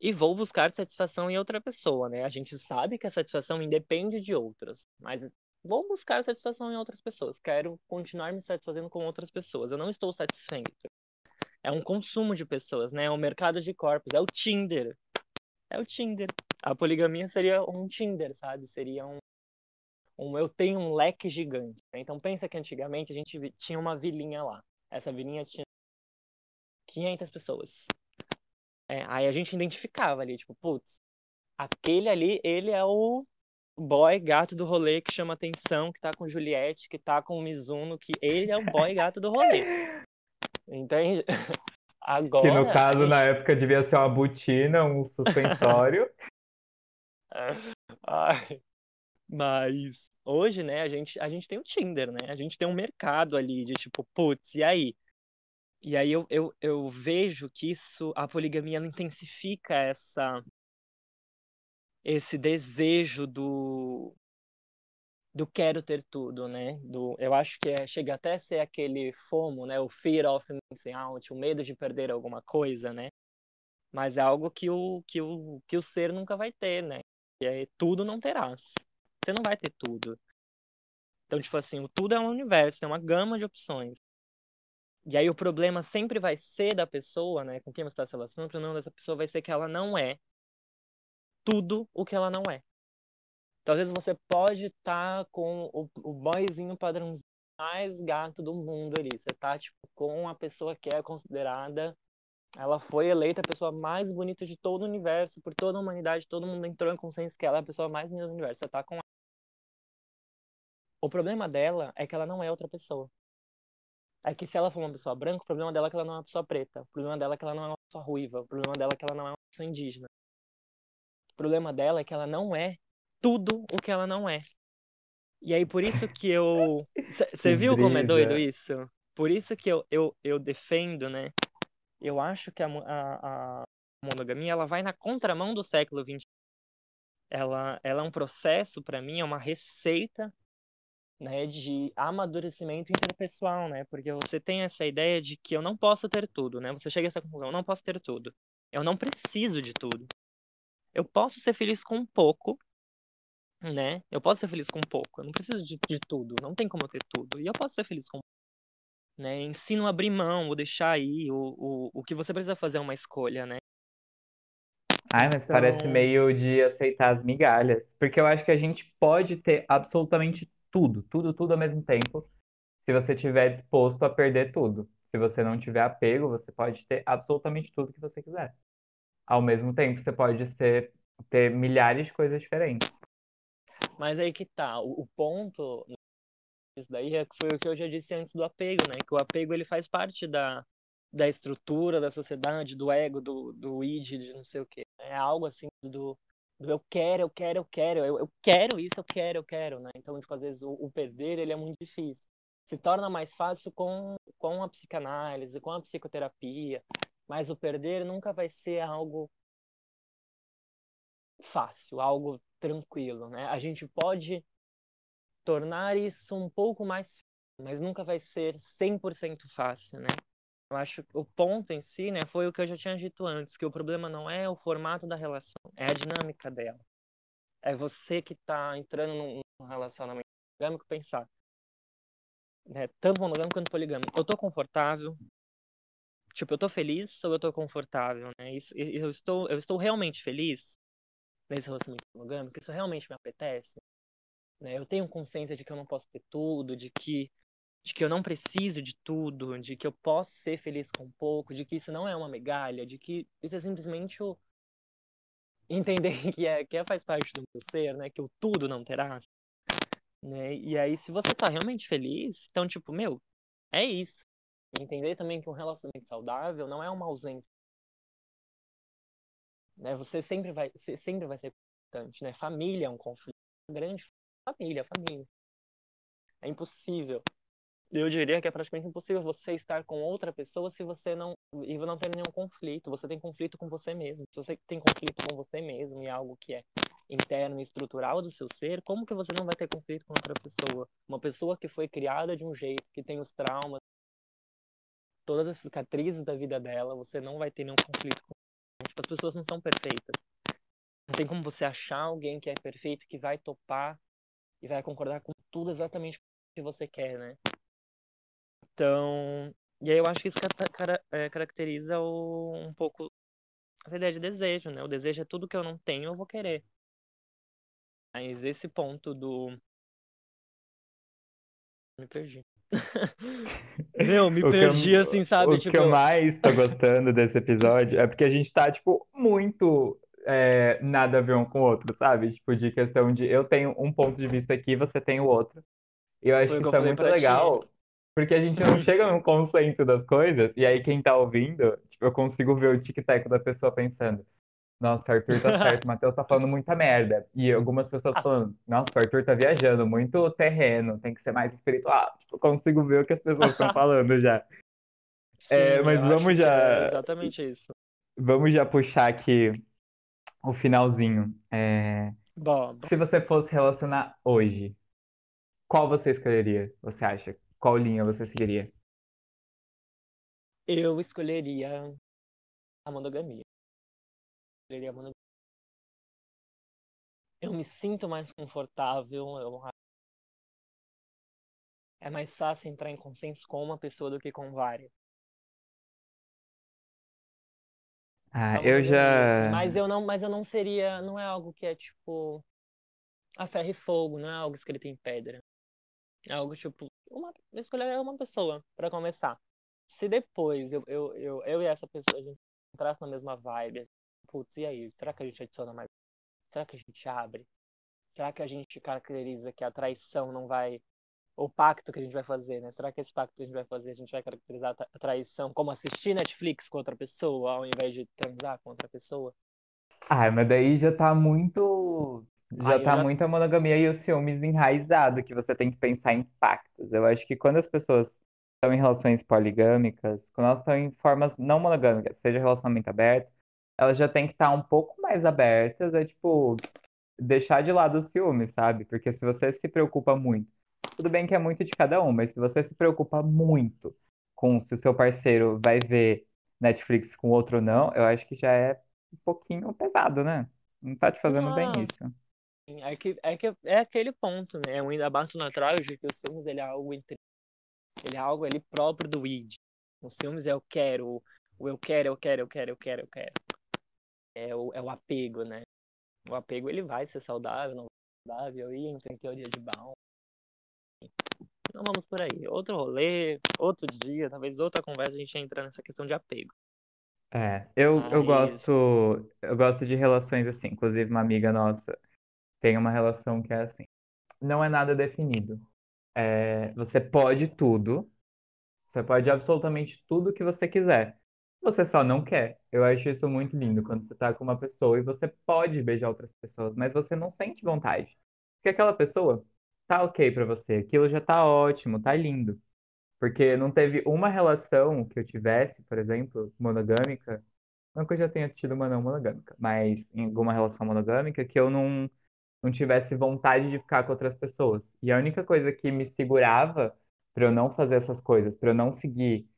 e vou buscar satisfação em outra pessoa, né? A gente sabe que a satisfação independe de outras, mas vou buscar satisfação em outras pessoas. Quero continuar me satisfazendo com outras pessoas. Eu não estou satisfeito. É um consumo de pessoas, né? É um mercado de corpos, é o Tinder. É o Tinder. A poligamia seria um Tinder, sabe? Seria um, um eu tenho um leque gigante. Né? Então pensa que antigamente a gente tinha uma vilinha lá. Essa vilinha tinha 500 pessoas. É, aí a gente identificava ali, tipo, putz, aquele ali, ele é o boy gato do rolê que chama atenção, que tá com Juliette, que tá com o Mizuno, que ele é o boy gato do rolê. Entende? Agora. *laughs* Que no caso, gente... na época, devia ser uma botina, um suspensório. *laughs* Ai. Mas hoje, né, a gente, a gente tem o Tinder, né? A gente tem um mercado ali de tipo, putz, e aí? E aí eu, eu, eu vejo que isso, a poligamia, intensifica essa esse desejo do do quero ter tudo, né? Do, eu acho que é, chega até a ser aquele FOMO, né? O fear of missing out, o medo de perder alguma coisa, né? Mas é algo que o que o que o ser nunca vai ter, né? E aí tudo não terás. Você não vai ter tudo. Então, tipo assim, o tudo é um universo, tem uma gama de opções. E aí o problema sempre vai ser da pessoa, né, com quem você está se relacionando, o problema dessa pessoa vai ser que ela não é tudo o que ela não é. Então, às vezes você pode estar tá com o, o boyzinho padrãozinho mais gato do mundo ali. Você tá, tipo, com a pessoa que é considerada ela foi eleita a pessoa mais bonita de todo o universo, por toda a humanidade, todo mundo entrou em consenso que ela é a pessoa mais bonita do universo. Você tá com ela. O problema dela é que ela não é outra pessoa. É que se ela for uma pessoa branca, o problema dela é que ela não é uma pessoa preta. O problema dela é que ela não é uma pessoa ruiva. O problema dela é que ela não é uma pessoa indígena. problema dela é que ela não é tudo o que ela não é. E aí, por isso que eu. *laughs* Você viu como é doido isso? Por isso que eu, eu, eu defendo, né? Eu acho que a, a, a monogamia ela vai na contramão do século XX. Ela, ela é um processo, para mim, é uma receita né, de amadurecimento interpessoal, né? Porque você tem essa ideia de que eu não posso ter tudo, né? Você chega a essa conclusão, eu não posso ter tudo. Eu não preciso de tudo. Eu posso ser feliz com um pouco, né? Eu posso ser feliz com um pouco. Eu não preciso de, de tudo. Não tem como eu ter tudo. E eu posso ser feliz com né? Ensino a abrir mão, ou deixar aí. O, o, o que você precisa fazer é uma escolha, né? Ai, mas então... parece meio de aceitar as migalhas. Porque eu acho que a gente pode ter absolutamente tudo, tudo, tudo ao mesmo tempo, se você estiver disposto a perder tudo. Se você não tiver apego, você pode ter absolutamente tudo que você quiser. Ao mesmo tempo, você pode ser, ter milhares de coisas diferentes. Mas aí que tá, o, o ponto isso daí é, foi o que eu já disse antes do apego, né? Que o apego ele faz parte da, da estrutura da sociedade, do ego, do, do id, de não sei o quê. É algo assim do, do eu quero, eu quero, eu quero, eu, eu quero isso, eu quero, eu quero, né? Então, tipo, às vezes o, o perder ele é muito difícil. Se torna mais fácil com, com a psicanálise, com a psicoterapia, mas o perder nunca vai ser algo fácil, algo tranquilo, né? A gente pode tornar isso um pouco mais, mas nunca vai ser 100% fácil, né? Eu acho que o ponto em si, né, foi o que eu já tinha dito antes, que o problema não é o formato da relação, é a dinâmica dela. É você que está entrando num relacionamento monogâmico pensar, né, tanto monogâmico quanto poligâmico. Eu estou confortável, tipo, eu estou feliz ou eu estou confortável, né? Isso, eu estou, eu estou realmente feliz nesse relacionamento monogâmico, isso realmente me apetece. Né? Eu tenho consciência de que eu não posso ter tudo, de que de que eu não preciso de tudo, de que eu posso ser feliz com pouco, de que isso não é uma migalha, de que isso é simplesmente o entender *laughs* que é que é, faz parte do meu ser, né? Que o tudo não terá, né? E aí se você tá realmente feliz, então tipo, meu, é isso. Entender também que um relacionamento saudável não é uma ausência. Né? Você sempre vai sempre vai ser importante, né? Família é um conflito grande família, família. É impossível eu diria que é praticamente impossível você estar com outra pessoa se você não e não ter nenhum conflito. Você tem conflito com você mesmo. Se você tem conflito com você mesmo e é algo que é interno e estrutural do seu ser, como que você não vai ter conflito com outra pessoa? Uma pessoa que foi criada de um jeito, que tem os traumas, todas as cicatrizes da vida dela, você não vai ter nenhum conflito com As pessoas não são perfeitas. Não tem como você achar alguém que é perfeito, que vai topar e vai concordar com tudo exatamente o que você quer, né? Então, e aí eu acho que isso cara, é, caracteriza o, um pouco a ideia de desejo, né? O desejo é tudo que eu não tenho, eu vou querer. Mas esse ponto do. Me perdi. *laughs* Meu, me perdi eu, assim, sabe? O tipo... que eu mais tô gostando desse episódio é porque a gente tá, tipo, muito é, nada a ver um com o outro, sabe? Tipo, de questão de eu tenho um ponto de vista aqui, você tem o outro. E eu acho Foi que isso é muito legal. Ti. Porque a gente não *laughs* chega num consenso das coisas, e aí quem tá ouvindo, tipo, eu consigo ver o tic-tac da pessoa pensando, nossa, o Arthur tá *laughs* certo, o Matheus tá falando muita merda. E algumas pessoas ah. falando, nossa, o Arthur tá viajando, muito terreno, tem que ser mais espiritual. Tipo, eu consigo ver o que as pessoas estão *laughs* falando já. Sim, é, mas vamos já. É exatamente isso. Vamos já puxar aqui o finalzinho. É... Bom, bom. Se você fosse relacionar hoje, qual você escolheria, você acha? Qual linha você seguiria? Eu escolheria a monogamia. Eu escolheria a monogamia. Eu me sinto mais confortável. Eu... É mais fácil entrar em consenso com uma pessoa do que com várias. Ah, eu já. Assim, mas eu não, mas eu não seria, não é algo que é tipo a ferro e fogo, não é algo escrito em pedra. É algo tipo uma, escolher uma pessoa para começar. Se depois eu, eu, eu, eu e essa pessoa a gente entrasse na mesma vibe, assim, putz, e aí? Será que a gente adiciona mais? Será que a gente abre? Será que a gente caracteriza que a traição não vai. O pacto que a gente vai fazer, né? Será que esse pacto que a gente vai fazer, a gente vai caracterizar a traição como assistir Netflix com outra pessoa, ao invés de transar com outra pessoa? Ah, mas daí já tá muito. Já Aí eu tá já. muito a monogamia e os ciúmes enraizado, que você tem que pensar em pactos. Eu acho que quando as pessoas estão em relações poligâmicas, quando elas estão em formas não monogâmicas, seja relacionamento aberto, elas já têm que estar um pouco mais abertas, é tipo, deixar de lado o ciúme, sabe? Porque se você se preocupa muito, tudo bem que é muito de cada um, mas se você se preocupa muito com se o seu parceiro vai ver Netflix com outro ou não, eu acho que já é um pouquinho pesado, né? Não tá te fazendo bem Não, isso. É que, é que é aquele ponto, né? Eu ainda bato na trave de que os filmes ele é algo entre, ele é algo ali próprio do id. Os filmes é eu quero, o eu quero, eu quero, eu quero, eu quero, eu quero. É o, é o apego, né? O apego ele vai ser saudável, não saudável, e entra em teoria de Baum. Não vamos por aí. Outro rolê, outro dia, talvez outra conversa a gente entra nessa questão de apego. É, eu, eu gosto, eu gosto de relações assim. Inclusive, uma amiga nossa tem uma relação que é assim. Não é nada definido. É, você pode tudo, você pode absolutamente tudo que você quiser. Você só não quer. Eu acho isso muito lindo quando você tá com uma pessoa e você pode beijar outras pessoas, mas você não sente vontade. Porque aquela pessoa tá ok pra você, aquilo já tá ótimo, tá lindo. Porque não teve uma relação que eu tivesse, por exemplo, monogâmica, não que eu já tenha tido uma não monogâmica, mas em alguma relação monogâmica que eu não, não tivesse vontade de ficar com outras pessoas. E a única coisa que me segurava para eu não fazer essas coisas, para eu não seguir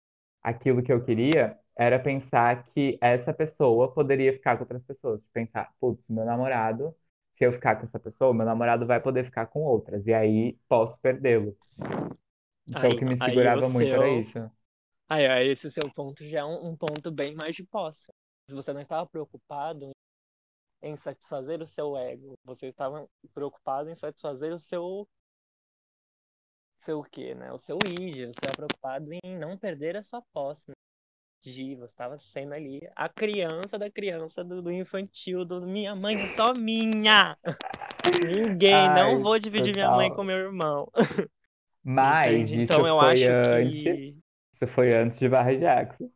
aquilo que eu queria, era pensar que essa pessoa poderia ficar com outras pessoas. Pensar, putz, meu namorado, se eu ficar com essa pessoa, meu namorado vai poder ficar com outras, e aí posso perdê-lo. Então, o aí que não. me o segurava muito era seu. isso. Aí, aí esse seu ponto já é um, um ponto bem mais de posse. Se você não estava preocupado em satisfazer o seu ego, você estava preocupado em satisfazer o seu. Seu o quê, né? O seu id, você estava preocupado em não perder a sua posse. Né? De, você estava sendo ali a criança da criança do, do infantil, do minha mãe é só minha. *laughs* Ninguém, não Ai, vou dividir minha mãe com total. meu irmão. Mas Entende? isso Então eu foi acho antes. que Isso foi antes de Barra de Axis.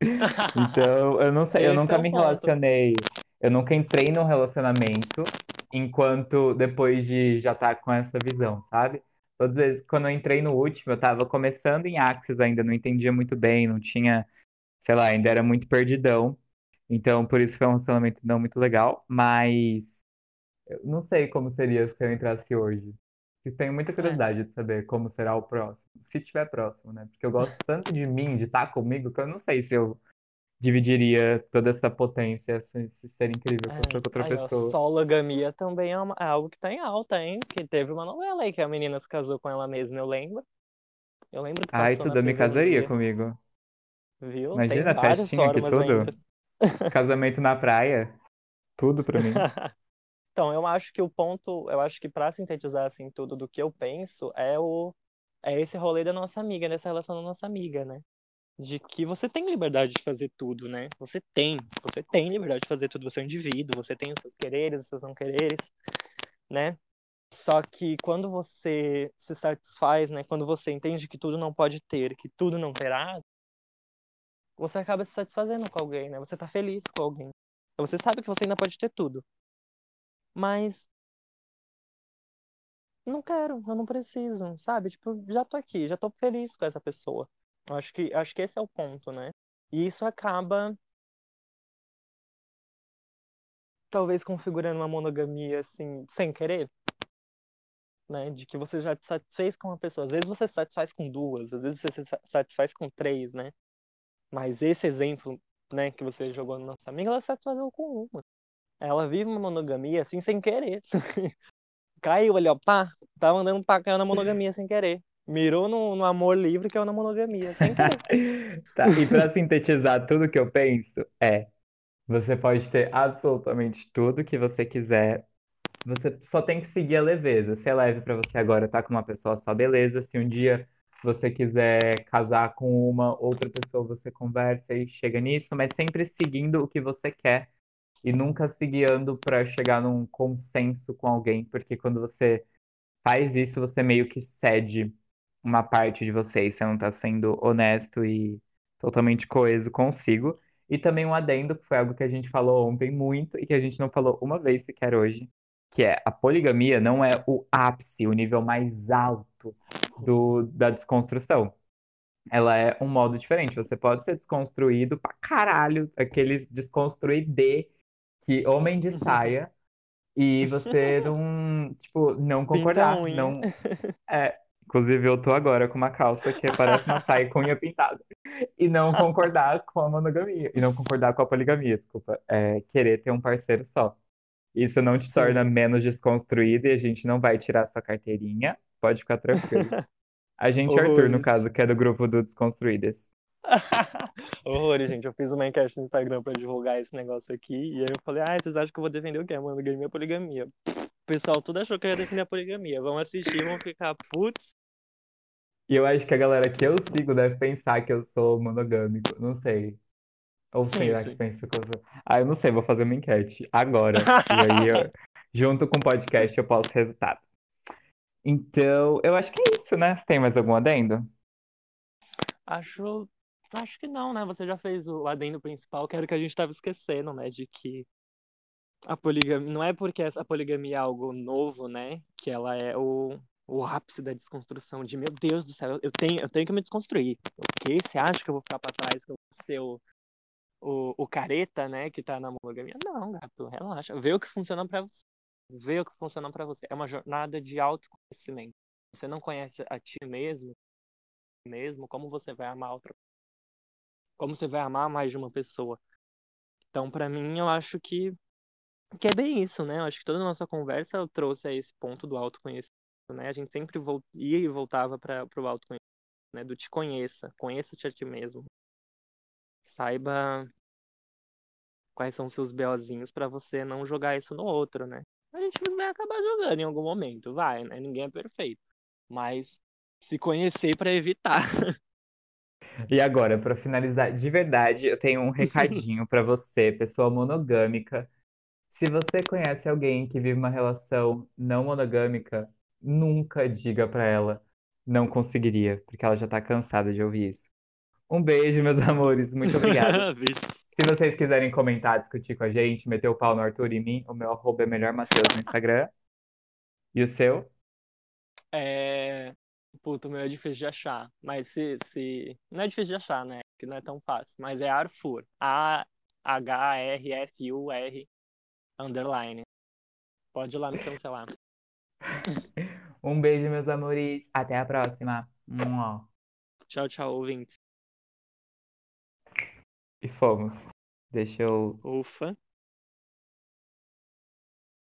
*laughs* Então, eu não sei, eu é nunca o me ponto. relacionei, eu nunca entrei num relacionamento enquanto depois de já estar com essa visão, sabe? Todas as vezes, quando eu entrei no último, eu tava começando em Axis ainda, não entendia muito bem, não tinha, sei lá, ainda era muito perdidão. Então, por isso foi um relacionamento não muito legal, mas eu não sei como seria se eu entrasse hoje. Eu tenho muita É, curiosidade de saber como será o próximo, se tiver próximo, né? Porque eu gosto tanto de mim, de estar comigo, que eu não sei se eu dividiria toda essa potência, se, se ser incrível com é. outra Aí, ó, pessoa. sologamia também é, uma- é algo que tá em alta, hein? Que teve uma novela aí que a menina se casou com ela mesma, eu lembro. Eu lembro que Ai, tudo, me casaria comigo. viu? Tem Imagina, várias festinha formas tudo. *laughs* Casamento na praia, tudo pra mim. *laughs* Então, eu acho que o ponto, eu acho que pra sintetizar assim tudo do que eu penso é o é esse rolê da nossa amiga, dessa relação da nossa amiga, né? De que você tem liberdade de fazer tudo, né? Você tem, você tem liberdade de fazer tudo, você é um indivíduo, você tem os seus quereres, os seus não quereres, né? Só que quando você se satisfaz, né? Quando você entende que tudo não pode ter, que tudo não terá, você acaba se satisfazendo com alguém, né? Você tá feliz com alguém. Você sabe que você ainda pode ter tudo, mas não quero, eu não preciso, sabe? Tipo, já tô aqui, já tô feliz com essa pessoa. Acho que, acho que esse é o ponto, né? E isso acaba, talvez, configurando uma monogamia, assim, sem querer, né? De que você já te satisfez com uma pessoa. Às vezes você se satisfaz com duas, às vezes você se sa- satisfaz com três, né? Mas esse exemplo, né, que você jogou na nossa amiga, ela se satisfazeu com uma. Ela vive uma monogamia, assim, sem querer. *laughs* Caiu ali, ó, pá, tava andando pra cá na monogamia sem querer. Mirou no, no amor livre que é na monogamia. *laughs* Tá, e pra sintetizar tudo que eu penso, é, você pode ter absolutamente tudo que você quiser. Você só tem que seguir a leveza. Se é leve pra você agora tá com uma pessoa só, beleza. Se um dia você quiser casar com uma outra pessoa, você conversa e chega nisso, mas sempre seguindo o que você quer e nunca se guiando para chegar num consenso com alguém, porque quando você faz isso, você meio que cede uma parte de você e você não tá sendo honesto e totalmente coeso consigo. E também um adendo, que foi algo que a gente falou ontem muito e que a gente não falou uma vez sequer hoje, que é a poligamia não é o ápice, o nível mais alto do, da desconstrução. Ela é um modo diferente. Você pode ser desconstruído pra caralho, aqueles desconstruir de que homem de saia e você *laughs* não, tipo, não concordar, não é, inclusive eu tô agora com uma calça que parece uma saia com unha pintada e não concordar com a monogamia e não concordar com a poligamia, desculpa, é querer ter um parceiro só. Isso não te torna Sim. menos desconstruído e a gente não vai tirar sua carteirinha, pode ficar tranquilo. *laughs* A gente Arthur, no caso, que é do grupo do Desconstruídas. *laughs* Horrores, gente. Eu fiz uma enquete no Instagram pra divulgar esse negócio aqui. E aí eu falei, ah, vocês acham que eu vou defender o quê? Monogamia ou poligamia? O pessoal tudo achou que eu ia defender a poligamia. Vão assistir, vão ficar, putz. E eu acho que a galera que eu sigo deve pensar que eu sou monogâmico. Não sei. Ou Sim, será que pensa que eu sou. Ah, eu não sei, vou fazer uma enquete agora. E aí, eu- *laughs* junto com o podcast, eu posto o resultado. Então, eu acho que é isso, né? Você tem mais algum adendo? Acho. Acho que não, né? Você já fez o adendo principal, que era o que a gente tava esquecendo, né? De que a poligamia. Não é porque a poligamia é algo novo, né? Que ela é o, o ápice da desconstrução de meu Deus do céu, eu tenho, eu tenho que me desconstruir. O quê? Você acha que eu vou ficar pra trás, que eu vou ser o, o, o careta, né? Que tá na monogamia? Não, gato, relaxa. Vê o que funciona pra você. Vê o que funciona pra você. É uma jornada de autoconhecimento. Você não conhece a ti mesmo, mesmo, como você vai amar outra como você vai amar mais de uma pessoa. Então, pra mim, eu acho que, que é bem isso, né? Eu acho que toda a nossa conversa trouxe a esse ponto do autoconhecimento, né? A gente sempre ia e voltava para o autoconhecimento, né? Do te conheça, conheça-te a ti mesmo. Saiba quais são os seus BOzinhos pra você não jogar isso no outro, né? A gente vai acabar jogando em algum momento, vai, né? Ninguém é perfeito. Mas se conhecer pra evitar. *laughs* E agora, para finalizar, de verdade, eu tenho um recadinho para você, pessoa monogâmica. Se você conhece alguém que vive uma relação não monogâmica, nunca diga para ela não conseguiria, porque ela já tá cansada de ouvir isso. Um beijo, meus amores, muito obrigado. *laughs* Se vocês quiserem comentar, discutir com a gente, meter o pau no Arthur e mim, o meu arroba é melhor Mateus no Instagram. E o seu? É. Puto, o meu é difícil de achar. Mas se, se. Não é difícil de achar, né? Que não é tão fácil. Mas é Arfur. A-H-R-F-U-R underline. Pode ir lá me cancelar. *laughs* Um beijo, meus amores. Até a próxima. Mua. Tchau, tchau, ouvintes. E fomos. Deixa eu Ufa.